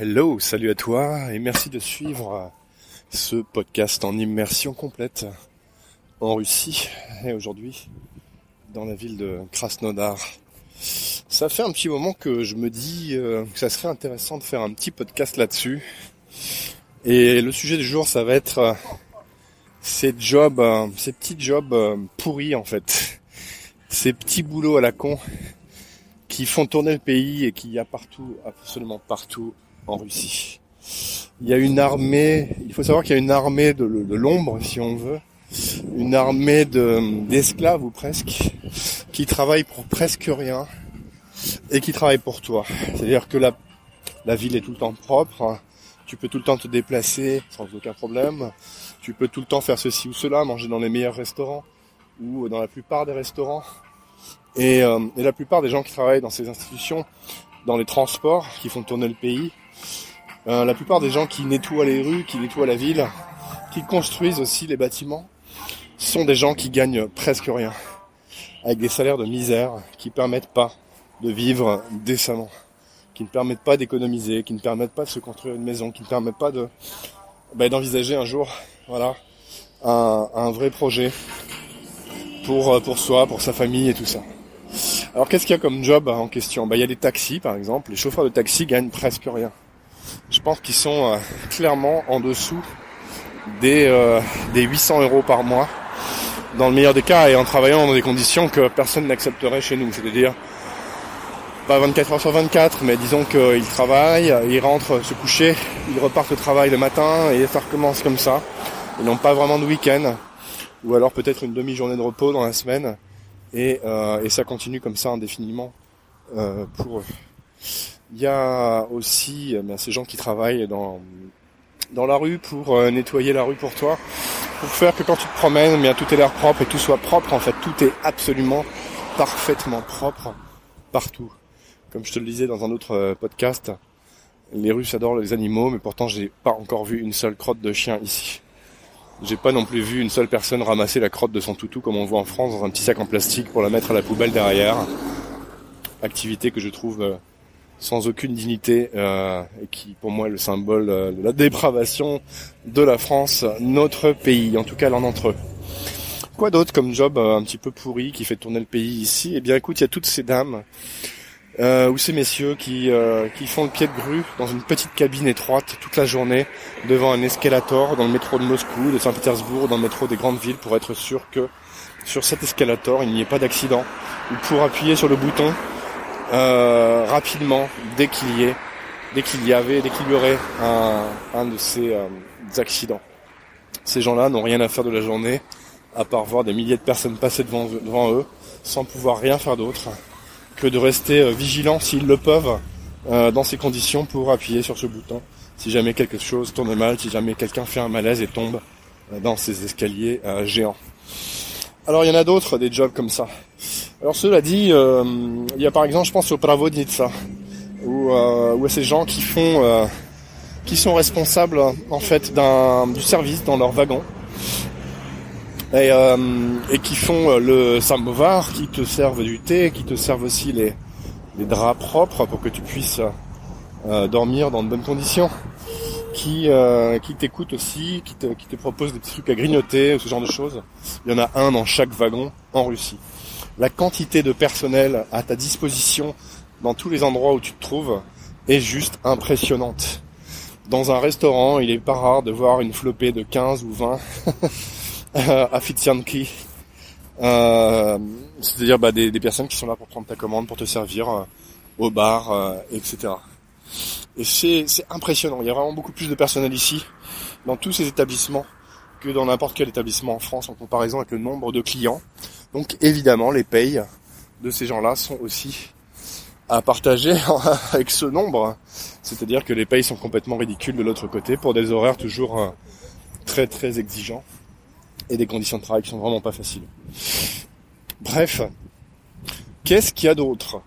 Hello, salut à toi et merci de suivre ce podcast en immersion complète en Russie et aujourd'hui dans la ville de Krasnodar. Ça fait un petit moment que je me dis euh, que ça serait intéressant de faire un petit podcast là-dessus. Et le sujet du jour, ça va être euh, ces jobs, euh, ces petits jobs pourris en fait. Ces petits boulots à la con qui font tourner le pays et qu'il y a partout, absolument partout en Russie. Il y a une armée, il faut savoir qu'il y a une armée de, l'ombre, si on veut, une armée d'esclaves ou presque, qui travaillent pour presque rien et qui travaillent pour toi. C'est-à-dire que la, ville est tout le temps propre, tu peux tout le temps te déplacer sans aucun problème, tu peux tout le temps faire ceci ou cela, manger dans les meilleurs restaurants ou dans la plupart des restaurants. Et, euh, et la plupart des gens qui travaillent dans ces institutions, dans les transports, qui font tourner le pays, euh, la plupart des gens qui nettoient les rues, qui nettoient la ville, qui construisent aussi les bâtiments, sont des gens qui gagnent presque rien, avec des salaires de misère qui permettent pas de vivre décemment, qui ne permettent pas d'économiser, qui ne permettent pas de se construire une maison, qui ne permettent pas bah, d'envisager un jour, voilà, un, vrai projet pour euh, pour soi, pour sa famille et tout ça. Alors qu'est-ce qu'il y a comme job en question? Bah, Il y a des taxis par exemple, les chauffeurs de taxi gagnent presque rien je pense qu'ils sont euh, clairement en dessous des, euh, des 800 euros par mois dans le meilleur des cas et en travaillant dans des conditions que personne n'accepterait chez nous, c'est-à-dire pas 24 heures sur 24, mais disons qu'ils travaillent, ils rentrent se coucher, ils repartent au travail le matin et ça recommence comme ça. Ils n'ont pas vraiment de week-end, ou alors peut-être une demi-journée de repos dans la semaine, et, euh, et ça continue comme ça indéfiniment euh, pour eux. Il y a aussi eh ces gens qui travaillent dans, dans la rue pour euh, nettoyer la rue pour toi, pour faire que quand tu te promènes, eh bien tout ait l'air propre et tout soit propre. En fait, tout est absolument parfaitement propre partout. Comme je te le disais dans un autre euh, podcast, les Russes adorent les animaux, mais pourtant j'ai pas encore vu une seule crotte de chien ici. J'ai pas non plus vu une seule personne ramasser la crotte de son toutou comme on voit en France dans un petit sac en plastique pour la mettre à la poubelle derrière. Activité que je trouve euh, sans aucune dignité euh, et qui pour moi est le symbole euh, de la dépravation de la France, notre pays, en tout cas l'un d'entre eux. Quoi d'autre comme job euh, un petit peu pourri qui fait tourner le pays ici? Eh bien écoute, il y a toutes ces dames euh, ou ces messieurs qui, qui font le pied de grue dans une petite cabine étroite toute la journée devant un escalator dans le métro de Moscou, de Saint-Pétersbourg, dans le métro des grandes villes pour être sûr que sur cet escalator il n'y ait pas d'accident ou pour appuyer sur le bouton euh, rapidement dès qu'il y ait, dès qu'il y avait, dès qu'il y aurait un, un de ces euh, accidents. Ces gens-là n'ont rien à faire de la journée à part voir des milliers de personnes passer devant, eux sans pouvoir rien faire d'autre que de rester euh, vigilants s'ils le peuvent dans ces conditions pour appuyer sur ce bouton si jamais quelque chose tourne mal, si jamais quelqu'un fait un malaise et tombe dans ces escaliers géants. Alors il y en a d'autres, des jobs comme ça. Alors cela dit, euh, il y a par exemple, je pense au Pravodnitsa, où, euh, où ces gens qui font, euh, qui sont responsables en fait du service dans leur wagon. Et, euh, qui font le samovar, qui te servent du thé, qui te servent aussi les, draps propres pour que tu puisses dormir dans de bonnes conditions. Qui, euh, qui t'écoute aussi, qui te, qui te propose des petits trucs à grignoter, ce genre de choses. Il y en a un dans chaque wagon en Russie la quantité de personnel à ta disposition dans tous les endroits où tu te trouves est juste impressionnante. Dans un restaurant, il est pas rare de voir une flopée de 15 ou 20 Afitianki. Euh, c'est-à-dire bah, des, personnes qui sont là pour prendre ta commande, pour te servir euh, au bar, euh, etc. Et c'est impressionnant. Il y a vraiment beaucoup plus de personnel ici, dans tous ces établissements, que dans n'importe quel établissement en France en comparaison avec le nombre de clients. Donc évidemment, les payes de ces gens-là sont aussi à partager avec ce nombre. C'est-à-dire que les payes sont complètement ridicules de l'autre côté pour des horaires toujours euh, très très exigeants et des conditions de travail qui sont vraiment pas faciles. Bref, qu'est-ce qu'il y a d'autre?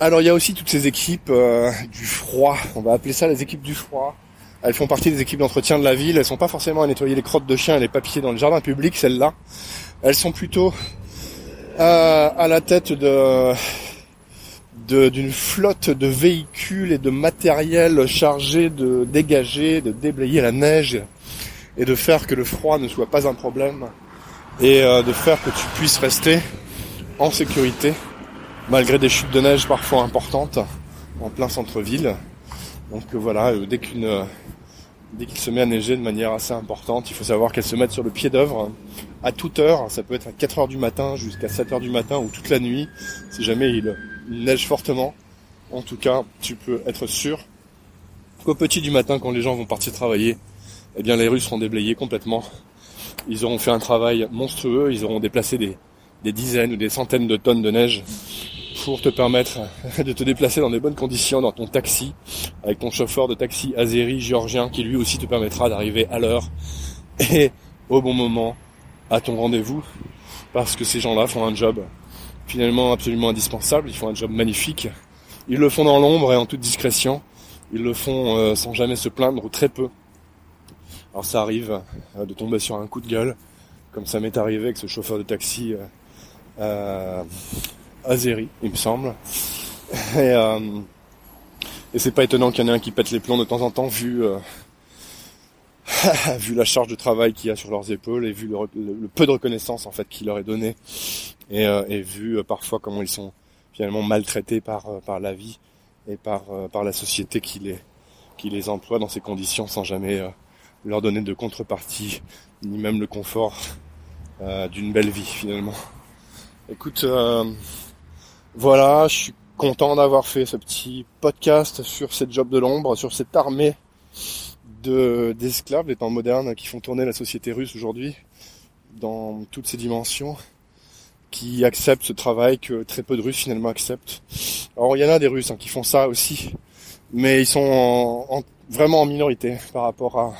Alors il y a aussi toutes ces équipes euh, du froid, on va appeler ça les équipes du froid. Elles font partie des équipes d'entretien de la ville, elles sont pas forcément à nettoyer les crottes de chiens et les papiers dans le jardin public, celles-là. Elles sont plutôt à la tête de d'une flotte de véhicules et de matériel chargé de dégager, de déblayer la neige et de faire que le froid ne soit pas un problème et euh, de faire que tu puisses rester en sécurité malgré des chutes de neige parfois importantes en plein centre-ville. Donc euh, voilà, euh, dès qu'il se met à neiger de manière assez importante, il faut savoir qu'elle se met sur le pied d'œuvre à toute heure. Ça peut être à 4 heures du matin jusqu'à 7 heures du matin ou toute la nuit, si jamais il, neige fortement. En tout cas, tu peux être sûr qu'au petit du matin, quand les gens vont partir travailler, eh bien les rues seront déblayées complètement. Ils auront fait un travail monstrueux, ils auront déplacé des, dizaines ou des centaines de tonnes de neige pour te permettre de te déplacer dans des bonnes conditions dans ton taxi, avec ton chauffeur de taxi azéri géorgien qui lui aussi te permettra d'arriver à l'heure et au bon moment à ton rendez-vous, parce que ces gens-là font un job finalement absolument indispensable, ils font un job magnifique, ils le font dans l'ombre et en toute discrétion, ils le font euh, sans jamais se plaindre ou très peu. Alors ça arrive euh, de tomber sur un coup de gueule, comme ça m'est arrivé avec ce chauffeur de taxi euh, euh Azeri, il me semble. Et, c'est pas étonnant qu'il y en ait un qui pète les plombs de temps en temps vu vu la charge de travail qu'il y a sur leurs épaules et vu le, peu de reconnaissance en fait qu'il leur est donné et, euh, vu euh, parfois comment ils sont finalement maltraités par par la vie et par par la société qui les qui les emploie dans ces conditions sans jamais leur donner de contrepartie ni même le confort d'une belle vie finalement. Écoute, voilà, je suis content d'avoir fait ce petit podcast sur cette job de l'ombre, sur cette armée de d'esclaves, des temps modernes qui font tourner la société russe aujourd'hui dans toutes ses dimensions, qui acceptent ce travail que très peu de Russes finalement acceptent. Alors il y en a des Russes hein, qui font ça aussi, mais ils sont vraiment en minorité par rapport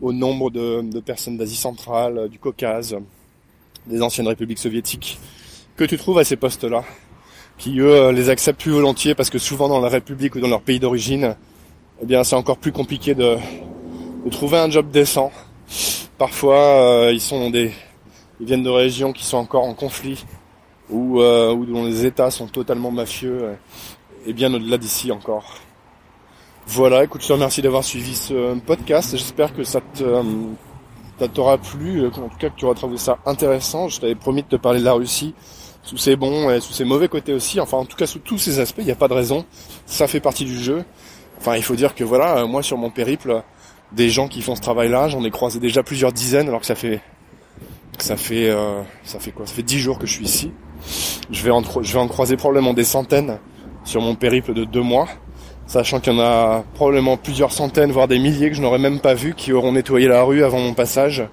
au nombre de, personnes d'Asie centrale, du Caucase, des anciennes républiques soviétiques que tu trouves à ces postes-là qui eux les acceptent plus volontiers parce que souvent dans la République ou dans leur pays d'origine, eh bien c'est encore plus compliqué de, trouver un job décent. Parfois euh, ils sont des ils viennent de régions qui sont encore en conflit ou, euh, dont les États sont totalement mafieux et bien au-delà d'ici encore. Voilà, écoute, je te remercie d'avoir suivi ce podcast. J'espère que ça t'aura plu, en tout cas que tu auras trouvé ça intéressant. Je t'avais promis de te parler de la Russie sous ses bons et sous ses mauvais côtés aussi. Enfin, en tout cas, sous tous ces aspects, il n'y a pas de raison. Ça fait partie du jeu. Enfin, il faut dire que voilà, euh, moi sur mon périple, des gens qui font ce travail-là, j'en ai croisé déjà plusieurs dizaines, alors que ça fait, ça fait, euh, ça fait quoi? Ça fait dix jours que je suis ici. Je vais en, croiser probablement des centaines sur mon périple de deux mois, sachant qu'il y en a probablement plusieurs centaines, voire des milliers que je n'aurais même pas vu, qui auront nettoyé la rue avant mon passage,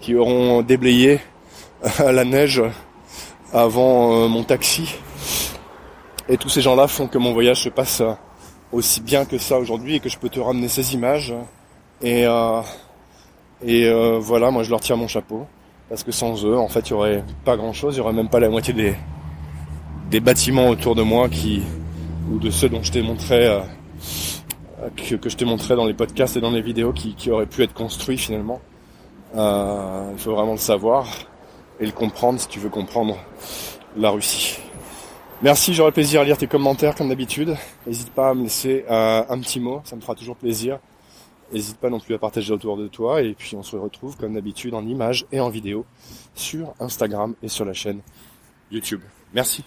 qui auront déblayé la neige avant euh, mon taxi. Et tous ces gens-là font que mon voyage se passe euh, aussi bien que ça aujourd'hui et que je peux te ramener ces images. Et, euh, et voilà, moi je leur tire mon chapeau. Parce que sans eux, en fait, il y aurait pas grand-chose. Il y aurait même pas la moitié des, des bâtiments autour de moi qui ou de ceux dont je t'ai montré que, que, je t'ai montré dans les podcasts et dans les vidéos qui, qui auraient pu être construits finalement. il faut vraiment le savoir et le comprendre si tu veux comprendre la Russie. Merci, j'aurai plaisir à lire tes commentaires comme d'habitude. N'hésite pas à me laisser euh, un petit mot, ça me fera toujours plaisir. N'hésite pas non plus à partager autour de toi et puis on se retrouve comme d'habitude en images et en vidéo sur Instagram et sur la chaîne YouTube. Merci.